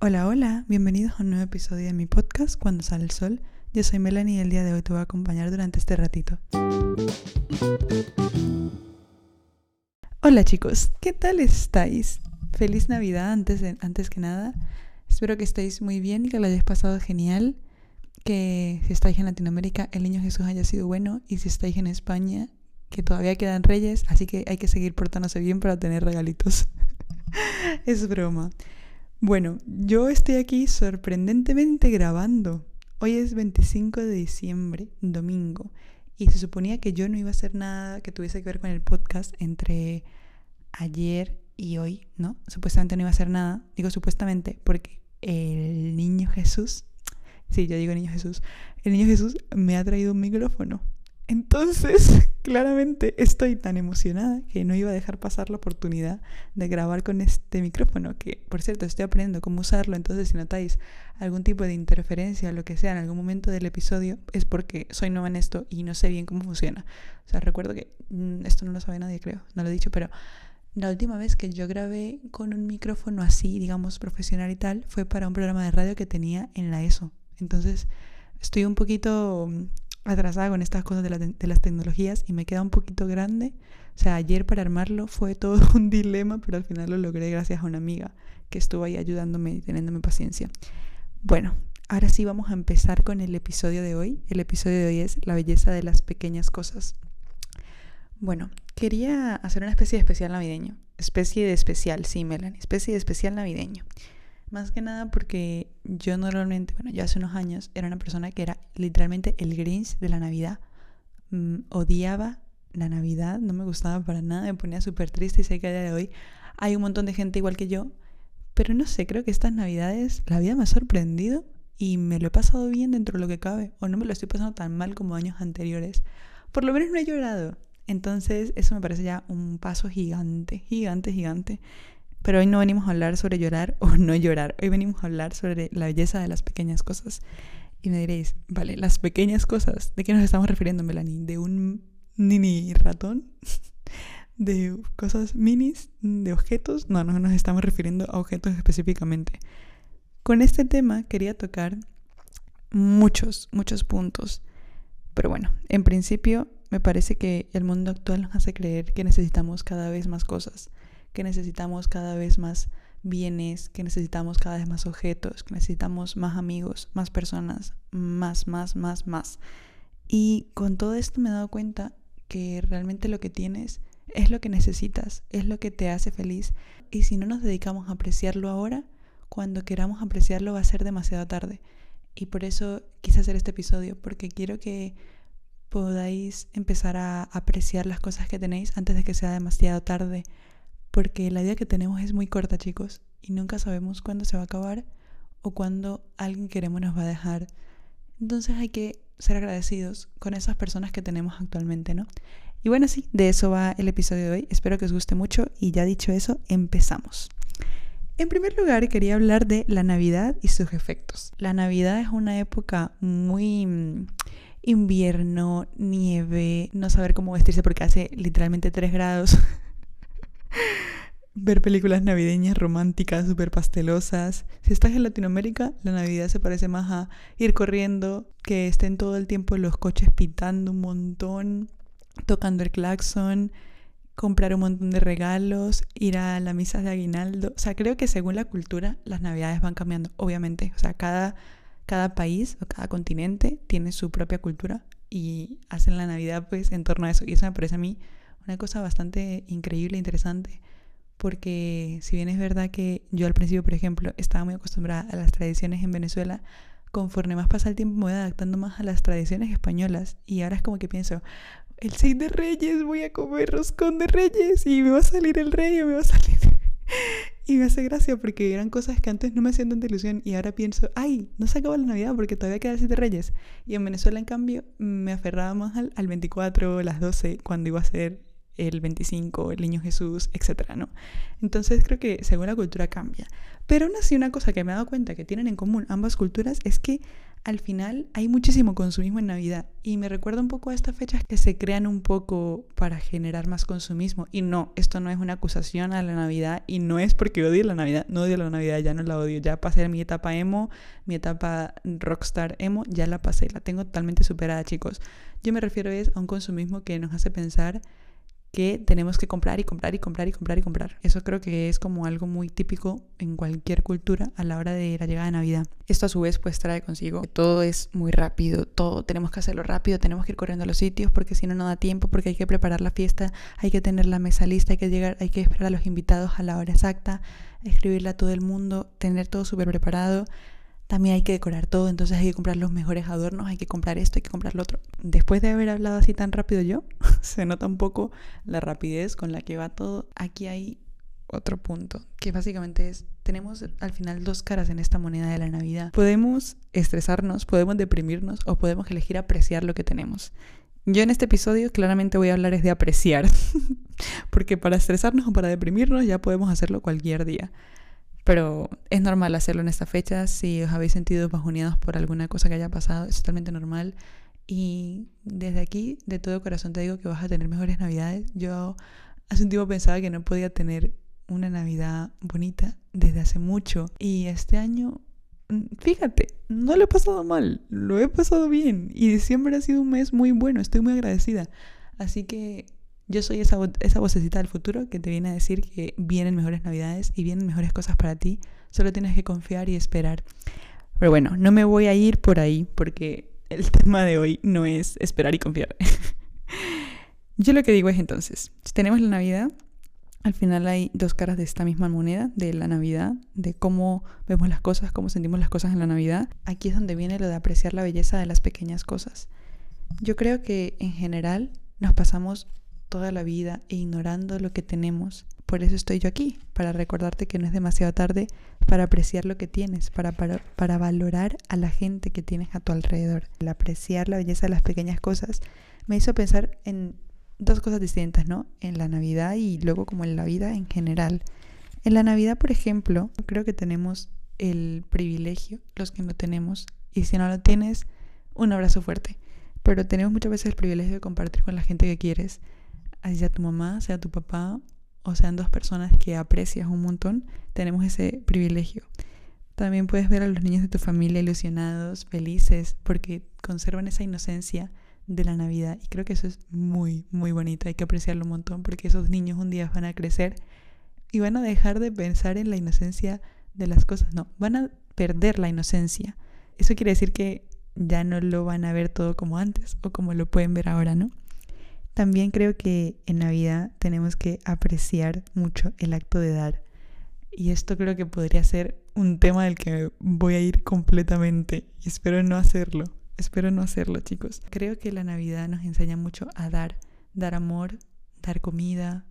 Hola, hola, bienvenidos a un nuevo episodio de mi podcast Cuando sale el sol. Yo soy Melanie y el día de hoy te voy a acompañar durante este ratito. Hola chicos, ¿qué tal estáis? Feliz Navidad antes, antes que nada. Espero que estéis muy bien y que lo hayáis pasado genial. Que si estáis en Latinoamérica, el niño Jesús haya sido bueno. Y si estáis en España, que todavía quedan reyes, así que hay que seguir portándose bien para tener regalitos. es broma. Bueno, yo estoy aquí sorprendentemente grabando. Hoy es 25 de diciembre, domingo, y se suponía que yo no iba a hacer nada que tuviese que ver con el podcast entre ayer y hoy, ¿no? Supuestamente no iba a hacer nada. Digo supuestamente porque el niño Jesús, sí, yo digo niño Jesús, el niño Jesús me ha traído un micrófono. Entonces, claramente estoy tan emocionada que no iba a dejar pasar la oportunidad de grabar con este micrófono, que por cierto estoy aprendiendo cómo usarlo, entonces si notáis algún tipo de interferencia lo que sea en algún momento del episodio, es porque soy nueva en esto y no sé bien cómo funciona. O sea, recuerdo que mm, esto no lo sabe nadie, creo, no lo he dicho, pero la última vez que yo grabé con un micrófono así, digamos, profesional y tal, fue para un programa de radio que tenía en la ESO. Entonces, estoy un poquito mm, atrasada con estas cosas de, las tecnologías y me queda un poquito grande. O sea, ayer para armarlo fue todo un dilema, pero al final lo logré gracias a una amiga que estuvo ahí ayudándome y teniéndome paciencia. Bueno, ahora sí vamos a empezar con el episodio de hoy. El episodio de hoy es La belleza de las pequeñas cosas. Bueno, quería hacer una especie de especial navideño. Especie de especial, sí, Melanie. Especie de especial navideño. Más que nada porque yo normalmente, bueno, yo hace unos años era una persona que era literalmente el Grinch de la Navidad. Mm, odiaba la Navidad, no me gustaba para nada, me ponía súper triste y sé que a día de hoy hay un montón de gente igual que yo. Pero no sé, creo que estas Navidades la vida me ha sorprendido y me lo he pasado bien dentro de lo que cabe. O no me lo estoy pasando tan mal como años anteriores. Por lo menos no he llorado. Entonces eso me parece ya un paso gigante, gigante, gigante pero hoy no venimos a hablar sobre llorar o no llorar. Hoy venimos a hablar sobre la belleza de las pequeñas cosas. Y me diréis, vale, las pequeñas cosas, ¿de qué nos estamos refiriendo, Melanie? ¿De un mini ratón? ¿De cosas minis? ¿De objetos? No, no nos estamos refiriendo a objetos específicamente. Con este tema quería tocar muchos, muchos puntos. Pero bueno, en principio me parece que el mundo actual nos hace creer que necesitamos cada vez más cosas que necesitamos cada vez más bienes, que necesitamos cada vez más objetos, que necesitamos más amigos, más personas, más, más, más, más. Y con todo esto me he dado cuenta que realmente lo que tienes es lo que necesitas, es lo que te hace feliz. Y si no nos dedicamos a apreciarlo ahora, cuando queramos apreciarlo va a ser demasiado tarde. Y por eso quise hacer este episodio, porque quiero que podáis empezar a apreciar las cosas que tenéis antes de que sea demasiado tarde porque la vida que tenemos es muy corta, chicos, y nunca sabemos cuándo se va a acabar o cuándo alguien que queremos nos va a dejar. Entonces hay que ser agradecidos con esas personas que tenemos actualmente, ¿no? Y bueno, sí, de eso va el episodio de hoy. Espero que os guste mucho y ya dicho eso, empezamos. En primer lugar, quería hablar de la Navidad y sus efectos. La Navidad es una época muy mm, invierno, nieve, no saber cómo vestirse porque hace literalmente 3 grados. ver películas navideñas románticas, súper pastelosas. Si estás en Latinoamérica, la Navidad se parece más a ir corriendo, que estén todo el tiempo los coches pitando un montón, tocando el claxon, comprar un montón de regalos, ir a la misa de aguinaldo. O sea, creo que según la cultura, las Navidades van cambiando, obviamente. O sea, cada, cada país o cada continente tiene su propia cultura y hacen la Navidad pues en torno a eso. Y eso me parece a mí una cosa bastante increíble e interesante, porque si bien es verdad que yo al principio, por ejemplo, estaba muy acostumbrada a las tradiciones en Venezuela, conforme más pasa el tiempo me voy adaptando más a las tradiciones españolas y ahora es como que pienso, el 6 de Reyes voy a comer roscón de Reyes y me va a salir el rey o me va a salir... y me hace gracia porque eran cosas que antes no me hacían tanta ilusión y ahora pienso, ay, no se acaba la Navidad porque todavía queda el 7 de Reyes. Y en Venezuela, en cambio, me aferraba más al, al 24 o las 12 cuando iba a ser el 25, el niño Jesús, etcétera, ¿no? Entonces creo que según la cultura cambia. Pero aún así una cosa que me he dado cuenta que tienen en común ambas culturas es que al final hay muchísimo consumismo en Navidad y me recuerda un poco a estas fechas que se crean un poco para generar más consumismo y no, esto no es una acusación a la Navidad y no es porque odie la Navidad, no odio la Navidad, ya no la odio, ya pasé mi etapa emo, mi etapa rockstar emo, ya la pasé, la tengo totalmente superada chicos. Yo me refiero es a un consumismo que nos hace pensar que tenemos que comprar y comprar y comprar y comprar y comprar. Eso creo que es como algo muy típico en cualquier cultura a la hora de la llegada de Navidad. Esto a su vez pues trae consigo que todo es muy rápido, todo tenemos que hacerlo rápido, tenemos que ir corriendo a los sitios porque si no no da tiempo, porque hay que preparar la fiesta, hay que tener la mesa lista, hay que llegar, hay que esperar a los invitados a la hora exacta, escribirle a todo el mundo, tener todo súper preparado también hay que decorar todo, entonces hay que comprar los mejores adornos, hay que comprar esto, hay que comprar lo otro. Después de haber hablado así tan rápido yo, se nota un poco la rapidez con la que va todo. Aquí hay otro punto, que básicamente es, tenemos al final dos caras en esta moneda de la Navidad. Podemos estresarnos, podemos deprimirnos o podemos elegir apreciar lo que tenemos. Yo en este episodio claramente voy a hablar es de apreciar, porque para estresarnos o para deprimirnos ya podemos hacerlo cualquier día. Pero es normal hacerlo en esta fecha. Si os habéis sentido bajoneados por alguna cosa que haya pasado, es totalmente normal. Y desde aquí, de todo corazón, te digo que vas a tener mejores navidades. Yo hace un tiempo pensaba que no podía tener una Navidad bonita desde hace mucho. Y este año, mm, fíjate, no lo he pasado mal, lo he pasado bien. Y diciembre ha sido un mes muy bueno, estoy muy agradecida. Así que yo soy esa, esa vocecita del futuro que te viene a decir que vienen mejores navidades y vienen mejores cosas para ti. Solo tienes que confiar y esperar. Pero bueno, no me voy a ir por ahí porque el tema de hoy no es esperar y confiar. Yo lo que digo es entonces, si tenemos la Navidad, al final hay dos caras de esta misma moneda, de la Navidad, de cómo vemos las cosas, cómo sentimos las cosas en la Navidad. Aquí es donde viene lo de apreciar la belleza de las pequeñas cosas. Yo creo que en general nos pasamos toda la vida e ignorando lo que tenemos. Por eso estoy yo aquí, para recordarte que no es demasiado tarde para apreciar lo que tienes, para, para, para valorar a la gente que tienes a tu alrededor. El apreciar la belleza de las pequeñas cosas me hizo pensar en dos cosas distintas, ¿no? En la Navidad y luego como en la vida en general. En la Navidad, por ejemplo, creo que tenemos el privilegio, los que no tenemos, y si no lo tienes, un abrazo fuerte. Pero tenemos muchas veces el privilegio de compartir con la gente que quieres, así sea tu mamá, sea tu papá, o sean dos personas que aprecias un montón, tenemos ese privilegio. También puedes ver a los niños de tu familia ilusionados, felices, porque conservan esa inocencia de la Navidad. Y creo que eso es muy, muy bonito. Hay que apreciarlo un montón porque esos niños un día van a crecer y van a dejar de pensar en la inocencia de las cosas. No, van a perder la inocencia. Eso quiere decir que ya no lo van a ver todo como antes o como lo pueden ver ahora, ¿no? También creo que en Navidad tenemos que apreciar mucho el acto de dar. Y esto creo que podría ser un tema del que voy a ir completamente. Y espero no hacerlo. Espero no hacerlo, chicos. Creo que la Navidad nos enseña mucho a dar. Dar amor, dar comida,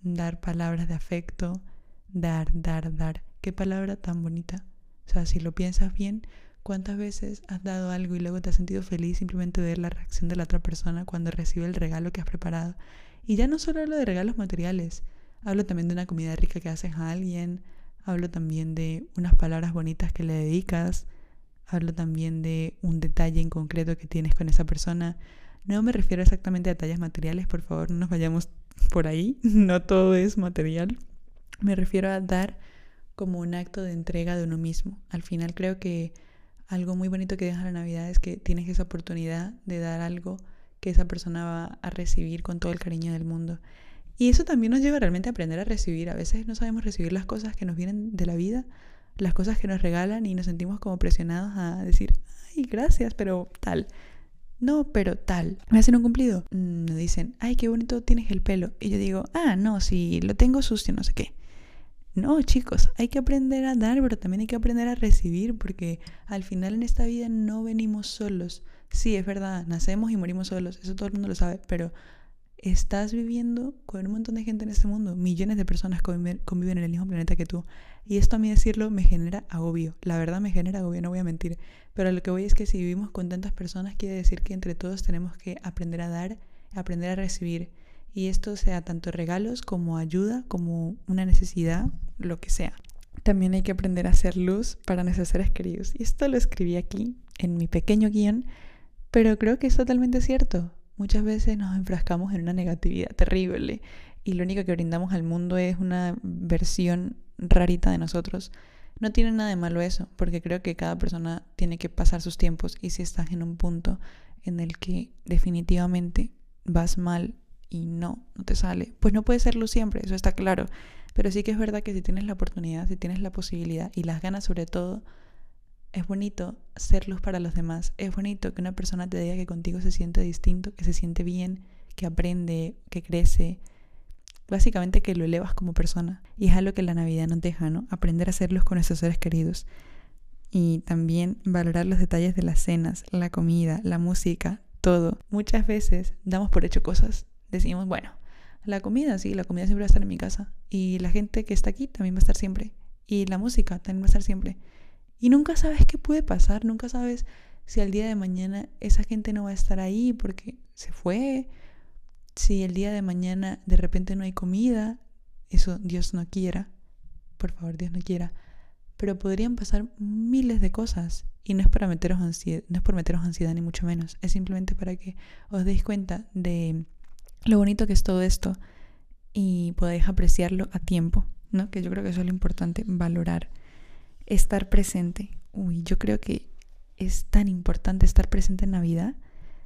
dar palabras de afecto, dar, dar, dar. Qué palabra tan bonita. O sea, si lo piensas bien, ¿Cuántas veces has dado algo y luego te has sentido feliz simplemente de ver la reacción de la otra persona cuando recibe el regalo que has preparado? Y ya no solo hablo de regalos materiales, hablo también de una comida rica que haces a alguien, hablo también de unas palabras bonitas que le dedicas, hablo también de un detalle en concreto que tienes con esa persona. No me refiero exactamente a detalles materiales, por favor, no nos vayamos por ahí, no todo es material. Me refiero a dar como un acto de entrega de uno mismo. Al final creo que algo muy bonito que deja la Navidad es que tienes esa oportunidad de dar algo que esa persona va a recibir con todo el cariño del mundo. Y eso también nos lleva realmente a aprender a recibir. A veces no sabemos recibir las cosas que nos vienen de la vida, las cosas que nos regalan y nos sentimos como presionados a decir, ay, gracias, pero tal. No, pero tal. ¿Me hacen un cumplido? Mm, me dicen, ay, qué bonito tienes el pelo. Y yo digo, ah, no, si lo tengo sucio, no sé qué. No, chicos, hay que aprender a dar, pero también hay que aprender a recibir, porque al final en esta vida no venimos solos. Sí, es verdad, nacemos y morimos solos, eso todo el mundo lo sabe, pero estás viviendo con un montón de gente en este mundo, millones de personas conviven, en el mismo planeta que tú. Y esto a mí decirlo me genera agobio, la verdad me genera agobio, no voy a mentir. Pero lo que voy es que si vivimos con tantas personas quiere decir que entre todos tenemos que aprender a dar, aprender a recibir Y esto sea tanto regalos como ayuda, como una necesidad, lo que sea. También hay que aprender a hacer luz para nuestros seres queridos. Y esto lo escribí aquí en mi pequeño guion, pero creo que es totalmente cierto. Muchas veces nos enfrascamos en una negatividad terrible y lo único que brindamos al mundo es una versión rarita de nosotros. No tiene nada de malo eso, porque creo que cada persona tiene que pasar sus tiempos y si estás en un punto en el que definitivamente vas mal y no, no te sale, pues no puede serlo siempre, eso está claro. Pero sí que es verdad que si tienes la oportunidad, si tienes la posibilidad y las ganas sobre todo, es bonito ser luz para los demás. Es bonito que una persona te diga que contigo se siente distinto, que se siente bien, que aprende, que crece. Básicamente que lo elevas como persona. Y es algo que la Navidad nos deja, ¿no? Aprender a hacerlos con nuestros seres queridos. Y también valorar los detalles de las cenas, la comida, la música, todo. Muchas veces damos por hecho cosas. Decimos, bueno, la comida, sí, la comida siempre va a estar en mi casa. Y la gente que está aquí también va a estar siempre. Y la música también va a estar siempre. Y nunca sabes qué puede pasar, nunca sabes si al día de mañana esa gente no va a estar ahí porque se fue, si el día de mañana de repente no hay comida, eso Dios no quiera, por favor Dios no quiera, pero podrían pasar miles de cosas y no es para meteros ansiedad, no es por meteros ansiedad ni mucho menos, es simplemente para que os deis cuenta de lo bonito que es todo esto y podáis apreciarlo a tiempo, ¿no? Que yo creo que eso es lo importante, valorar estar presente. Uy, yo creo que es tan importante estar presente en Navidad.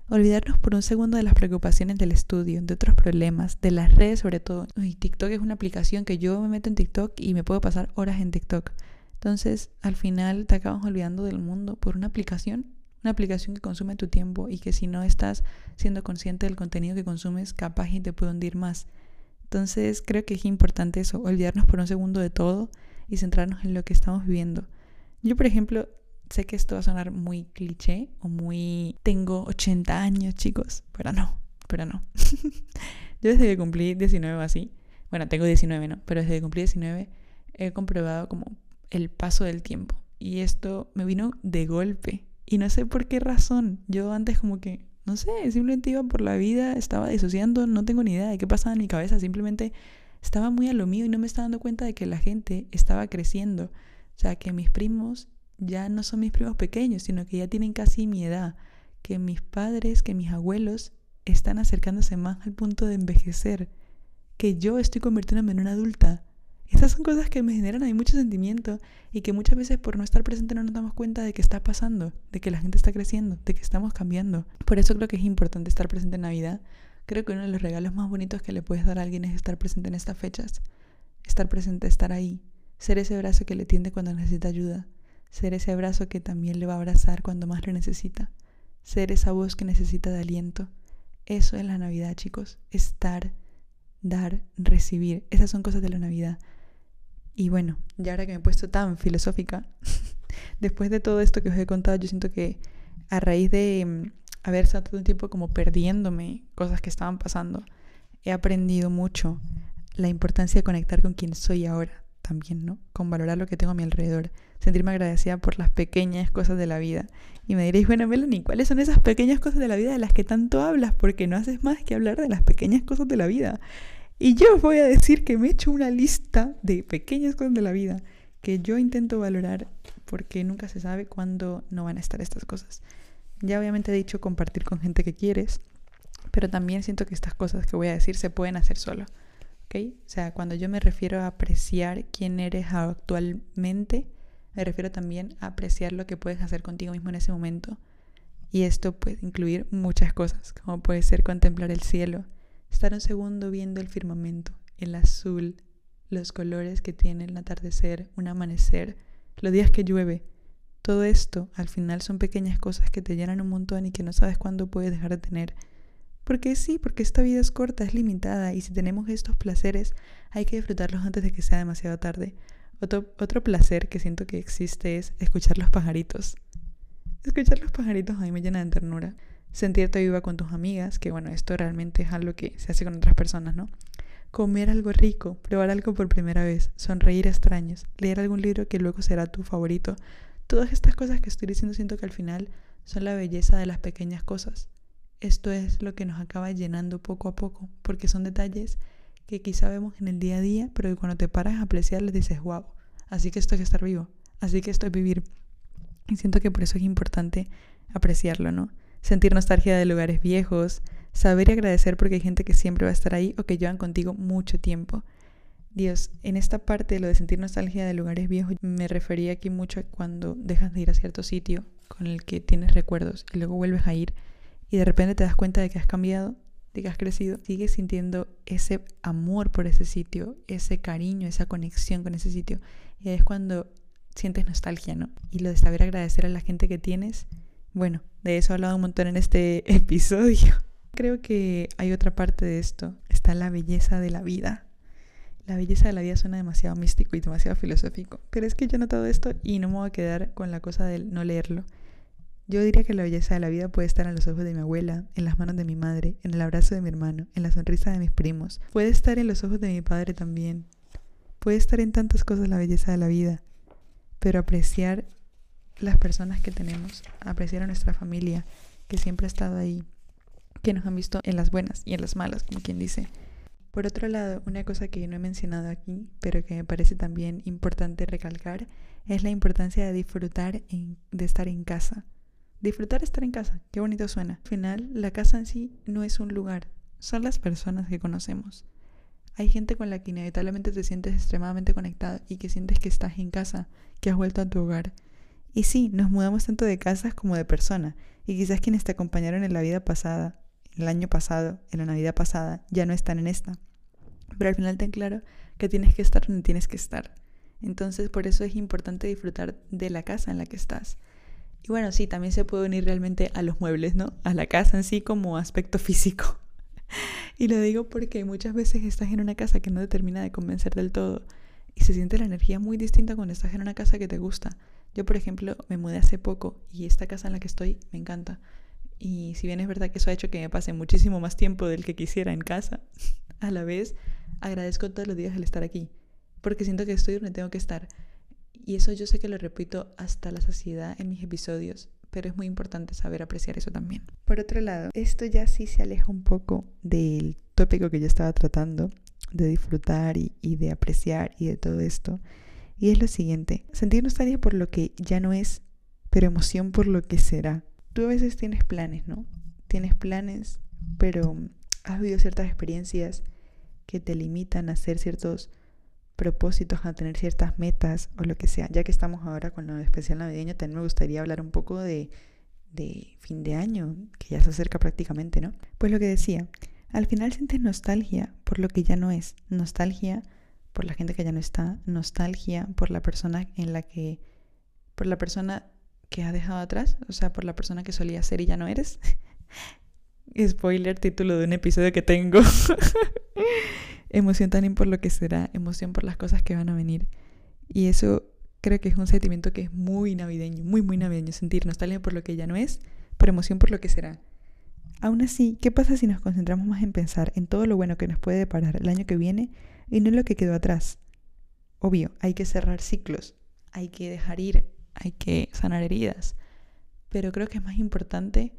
Olvidarnos por un segundo de las preocupaciones del estudio, de otros problemas, de las redes sobre todo. Uy, TikTok es una aplicación que yo me meto en TikTok y me puedo pasar horas en TikTok. Entonces, al final te acabas olvidando del mundo por una aplicación, una aplicación que consume tu tiempo y que si no estás siendo consciente del contenido que consumes, capaz y te puede hundir más. Entonces, creo que es importante eso, olvidarnos por un segundo de todo y centrarnos en lo que estamos viviendo. Yo, por ejemplo, sé que esto va a sonar muy cliché o muy... Tengo 80 años, chicos, pero no, pero no. Yo desde que cumplí 19 así, bueno, tengo 19, ¿no? Pero desde que cumplí 19 he comprobado como el paso del tiempo. Y esto me vino de golpe. Y no sé por qué razón. Yo antes como que, no sé, simplemente iba por la vida, estaba disociando, no tengo ni idea de qué pasaba en mi cabeza. Simplemente estaba muy a lo mío y no me estaba dando cuenta de que la gente estaba creciendo. O sea, que mis primos ya no son mis primos pequeños, sino que ya tienen casi mi edad. Que mis padres, que mis abuelos están acercándose más al punto de envejecer. Que yo estoy convirtiéndome en una adulta. Estas son cosas que me generan a mí mucho sentimiento y que muchas veces por no estar presente no nos damos cuenta de que está pasando, de que la gente está creciendo, de que estamos cambiando. Por eso creo que es importante estar presente en Navidad, Creo que uno de los regalos más bonitos que le puedes dar a alguien es estar presente en estas fechas. Estar presente, estar ahí. Ser ese brazo que le tiende cuando necesita ayuda. Ser ese brazo que también le va a abrazar cuando más lo necesita. Ser esa voz que necesita de aliento. Eso es la Navidad, chicos. Estar, dar, recibir. Esas son cosas de la Navidad. Y bueno, ya ahora que me he puesto tan filosófica, después de todo esto que os he contado, yo siento que a raíz de mm, haber estado todo el tiempo como perdiéndome cosas que estaban pasando, he aprendido mucho la importancia de conectar con quien soy ahora también, ¿no? Con valorar lo que tengo a mi alrededor, sentirme agradecida por las pequeñas cosas de la vida. Y me diréis, bueno, Melanie, ¿cuáles son esas pequeñas cosas de la vida de las que tanto hablas? Porque no haces más que hablar de las pequeñas cosas de la vida. Y yo voy a decir que me he hecho una lista de pequeñas cosas de la vida que yo intento valorar porque nunca se sabe cuándo no van a estar estas cosas. Ya obviamente he dicho compartir con gente que quieres, pero también siento que estas cosas que voy a decir se pueden hacer solo. ¿Ok? O sea, cuando yo me refiero a apreciar quién eres actualmente, me refiero también a apreciar lo que puedes hacer contigo mismo en ese momento. Y esto puede incluir muchas cosas, como puede ser contemplar el cielo, estar un segundo viendo el firmamento, el azul, los colores que tiene el atardecer, un amanecer, los días que llueve, todo esto al final son pequeñas cosas que te llenan un montón y que no sabes cuándo puedes dejar de tener. Porque sí, porque esta vida es corta, es limitada y si tenemos estos placeres hay que disfrutarlos antes de que sea demasiado tarde. Otro, otro placer que siento que existe es escuchar los pajaritos. Escuchar los pajaritos a mí me llena de ternura. Sentirte viva con tus amigas, que bueno, esto realmente es algo que se hace con otras personas, ¿no? Comer algo rico, probar algo por primera vez, sonreír a extraños, leer algún libro que luego será tu favorito, Todas estas cosas que estoy diciendo siento que al final son la belleza de las pequeñas cosas. esto es lo que nos acaba llenando poco a poco, porque son detalles que quizá vemos en el día a día, pero que cuando te paras a apreciarlos dices, wow, así que esto es estar vivo, así que esto es vivir. Y siento que por eso es importante apreciarlo, ¿no? Sentir nostalgia de lugares viejos, saber y agradecer porque hay gente que siempre va a estar ahí o que llevan contigo mucho tiempo. Dios, en esta parte lo de sentir nostalgia de lugares viejos, me refería aquí mucho a cuando dejas de ir a cierto sitio con el que tienes recuerdos y luego vuelves a ir y de repente te das cuenta de que has cambiado, de que has crecido, sigues sintiendo ese amor por ese sitio, ese cariño, esa conexión con ese sitio. Y es cuando sientes nostalgia, ¿no? Y lo de saber agradecer a la gente que tienes, bueno, de eso he hablado un montón en este episodio. Creo que hay otra parte de esto, está la belleza de la vida. La belleza de la vida suena demasiado místico y demasiado filosófico, pero es que yo he notado esto y no me voy a quedar con la cosa del no leerlo. Yo diría que la belleza de la vida puede estar en los ojos de mi abuela, en las manos de mi madre, en el abrazo de mi hermano, en la sonrisa de mis primos. Puede estar en los ojos de mi padre también. Puede estar en tantas cosas la belleza de la vida pero apreciar las personas que tenemos, apreciar a nuestra familia, que siempre ha estado ahí, que nos han visto en las buenas y en las malas, como quien dice. Por otro lado, una cosa que no he mencionado aquí, pero que me parece también importante recalcar, es la importancia de disfrutar de estar en casa. Disfrutar estar en casa, qué bonito suena. Al final, la casa en sí no es un lugar, son las personas que conocemos. Hay gente con la que inevitablemente te sientes extremadamente conectado y que sientes que estás en casa, que has vuelto a tu hogar. Y sí, nos mudamos tanto de casas como de persona, y quizás quienes te acompañaron en la vida pasada, el año pasado, en la Navidad pasada, ya no están en esta. Pero al final ten claro que tienes que estar donde tienes que estar. Entonces por eso es importante disfrutar de la casa en la que estás. Y bueno, sí, también se puede unir realmente a los muebles, ¿no? A la casa en sí como aspecto físico. Y lo digo porque muchas veces estás en una casa que no te termina de convencer del todo y se siente la energía muy distinta cuando estás en una casa que te gusta. Yo, por ejemplo, me mudé hace poco y esta casa en la que estoy me encanta. Y si bien es verdad que eso ha hecho que me pase muchísimo más tiempo del que quisiera en casa, a la vez agradezco todos los días el estar aquí, porque siento que estoy donde tengo que estar. Y eso yo sé que lo repito hasta la saciedad en mis episodios, pero es muy importante saber apreciar eso también. Por otro lado, esto ya sí se aleja un poco del tópico que yo estaba tratando, de disfrutar y, de apreciar y de todo esto. Y es lo siguiente, sentir nostalgia por lo que ya no es, pero emoción por lo que será. Tú a veces tienes planes, ¿no? Tienes planes, pero has vivido ciertas experiencias que te limitan a hacer ciertos propósitos, a tener ciertas metas o lo que sea. Ya que estamos ahora con lo especial navideño, también me gustaría hablar un poco de, de fin de año, que ya se acerca prácticamente, ¿no? Pues lo que decía, al final sientes nostalgia por lo que ya no es, nostalgia por la gente que ya no está, nostalgia por la persona en la que, por la persona que ha dejado atrás, o sea, por la persona que solía ser y ya no eres. Spoiler, título de un episodio que tengo. emoción también por lo que será, emoción por las cosas que van a venir. Y eso creo que es un sentimiento que es muy navideño, muy, muy navideño, sentir nostalgia por lo que ya no es, pero emoción por lo que será. Aún así, ¿qué pasa si nos concentramos más en pensar en todo lo bueno que nos puede deparar el año que viene y no lo que quedó atrás? Obvio, hay que cerrar ciclos, hay que dejar ir, hay que sanar heridas, pero creo que es más importante,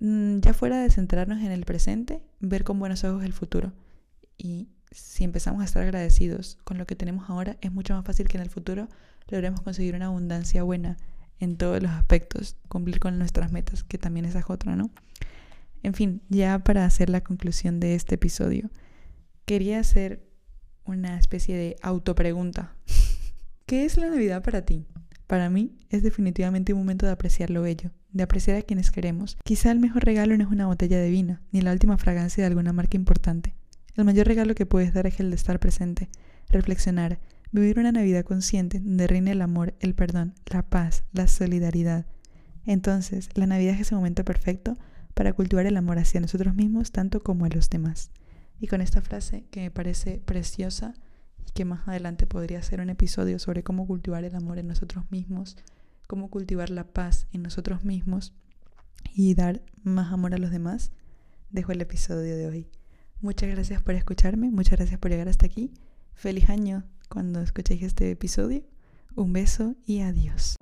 mm, ya fuera de centrarnos en el presente, ver con buenos ojos el futuro y si empezamos a estar agradecidos con lo que tenemos ahora, es mucho más fácil que en el futuro logremos conseguir una abundancia buena en todos los aspectos, cumplir con nuestras metas, que también esa es otra, ¿no? En fin, ya para hacer la conclusión de este episodio, quería hacer una especie de autopregunta. ¿Qué es la Navidad para ti? Para mí es definitivamente un momento de apreciar lo bello, de apreciar a quienes queremos. Quizá el mejor regalo no es una botella de vino, ni la última fragancia de alguna marca importante. El mayor regalo que puedes dar es el de estar presente, reflexionar, vivir una Navidad consciente donde reine el amor, el perdón, la paz, la solidaridad. Entonces, la Navidad es ese momento perfecto para cultivar el amor hacia nosotros mismos tanto como a los demás. Y con esta frase que me parece preciosa y que más adelante podría ser un episodio sobre cómo cultivar el amor en nosotros mismos, cómo cultivar la paz en nosotros mismos y dar más amor a los demás, dejo el episodio de hoy. Muchas gracias por escucharme, muchas gracias por llegar hasta aquí. Feliz año cuando escuchéis este episodio. Un beso y adiós.